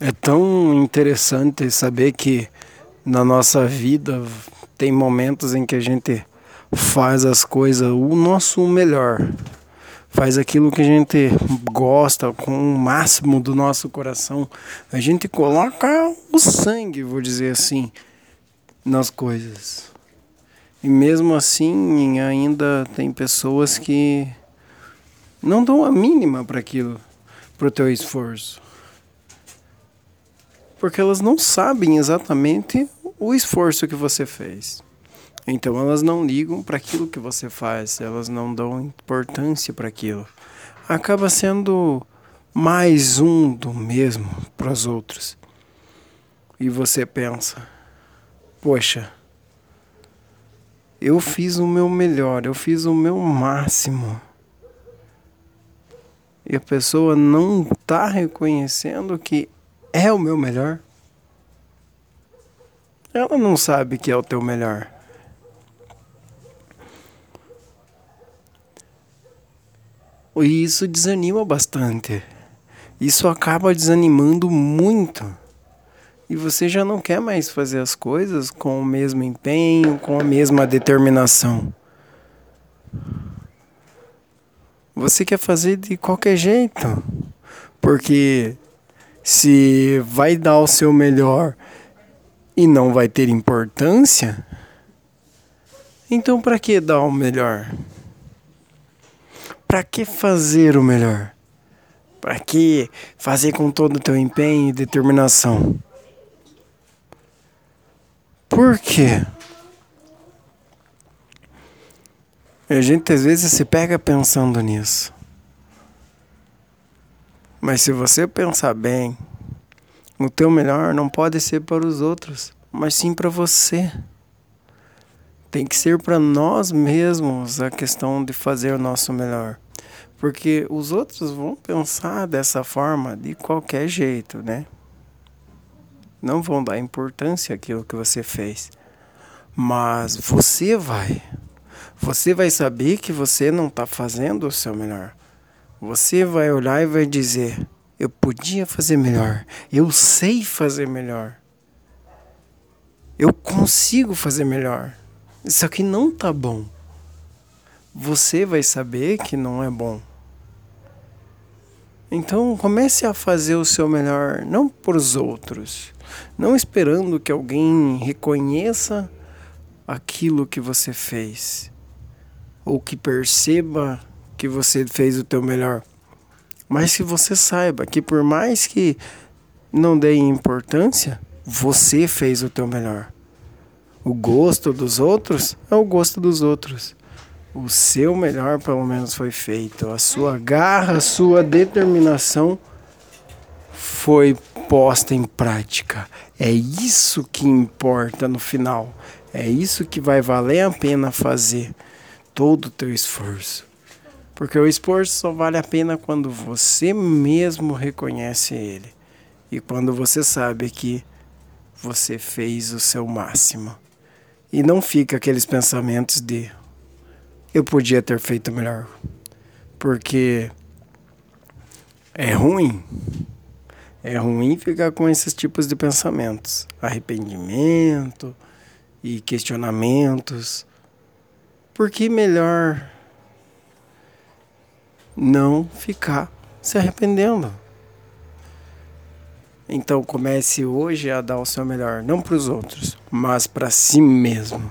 É tão interessante saber que na nossa vida tem momentos em que a gente faz as coisas o nosso melhor. Faz aquilo que a gente gosta com o máximo do nosso coração. A gente coloca o sangue, vou dizer assim, nas coisas. E mesmo assim, ainda tem pessoas que não dão a mínima para aquilo, para o teu esforço porque elas não sabem exatamente o esforço que você fez. Então elas não ligam para aquilo que você faz, elas não dão importância para aquilo. Acaba sendo mais um do mesmo para os outros. E você pensa: poxa, eu fiz o meu melhor, eu fiz o meu máximo. E a pessoa não está reconhecendo que é o meu melhor. Ela não sabe que é o teu melhor. E isso desanima bastante. Isso acaba desanimando muito. E você já não quer mais fazer as coisas com o mesmo empenho, com a mesma determinação. Você quer fazer de qualquer jeito. Porque se vai dar o seu melhor e não vai ter importância, então para que dar o melhor? Para que fazer o melhor? Para que fazer com todo o teu empenho e determinação? Por quê? A gente às vezes se pega pensando nisso. Mas se você pensar bem, o teu melhor não pode ser para os outros, mas sim para você. Tem que ser para nós mesmos a questão de fazer o nosso melhor. Porque os outros vão pensar dessa forma de qualquer jeito, né? Não vão dar importância àquilo que você fez. Mas você vai. Você vai saber que você não está fazendo o seu melhor. Você vai olhar e vai dizer: eu podia fazer melhor, eu sei fazer melhor, eu consigo fazer melhor. Isso aqui não tá bom. Você vai saber que não é bom. Então comece a fazer o seu melhor, não por os outros, não esperando que alguém reconheça aquilo que você fez ou que perceba que você fez o teu melhor. Mas que você saiba que por mais que não dê importância, você fez o teu melhor. O gosto dos outros é o gosto dos outros. O seu melhor, pelo menos, foi feito. A sua garra, a sua determinação foi posta em prática. É isso que importa no final. É isso que vai valer a pena fazer todo o teu esforço. Porque o esforço só vale a pena quando você mesmo reconhece ele. E quando você sabe que você fez o seu máximo. E não fica aqueles pensamentos de eu podia ter feito melhor. Porque é ruim. É ruim ficar com esses tipos de pensamentos, arrependimento e questionamentos. Por que melhor não ficar se arrependendo. Então comece hoje a dar o seu melhor, não para os outros, mas para si mesmo.